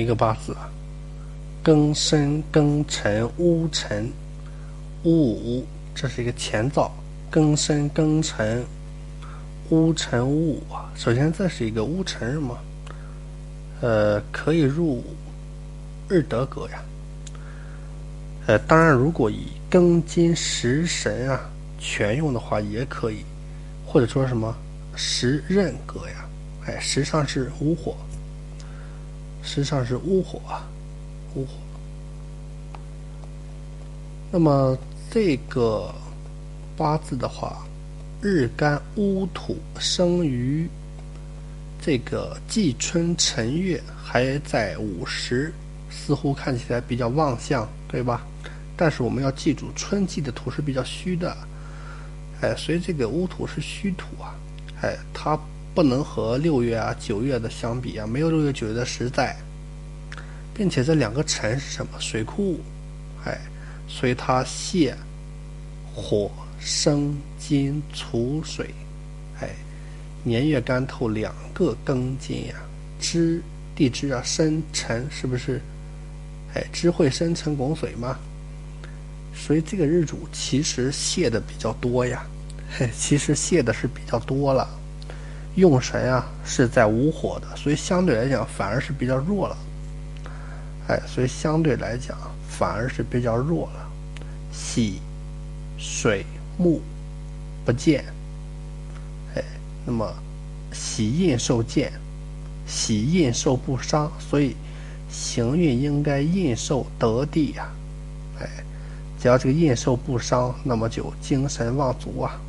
一个八字啊，庚申、庚辰、戊辰、戊午，这是一个前兆。庚申、庚辰、戊辰、戊午啊，首先这是一个戊辰日嘛，呃，可以入日德格呀。呃，当然，如果以庚金食神啊全用的话，也可以，或者说什么时壬格呀，哎，实上是午火，实际上是午火啊，午火。那么这个八字的话，日干戊土生于这个季春辰月，还在午时，似乎看起来比较旺相，对吧？但是我们要记住，春季的土是比较虚的，哎，所以这个戊土是虚土啊，哎，它不能和六月啊、九月的相比啊，没有六月、九月的实在，并且这两个辰是什么？水库，哎，所以它泄火生金储水，哎，年月干透两个庚金呀，支地支啊生辰是不是？哎，支会生辰拱水吗？所以这个日主其实泄的比较多呀，嘿，其实泄的是比较多了，用神啊是在无火的，所以相对来讲反而是比较弱了，哎，所以相对来讲反而是比较弱了，喜水木不见，哎，那么喜印受见，喜印受不伤，所以行运应该印受得地呀，哎。只要这个印受不伤，那么就精神旺足啊。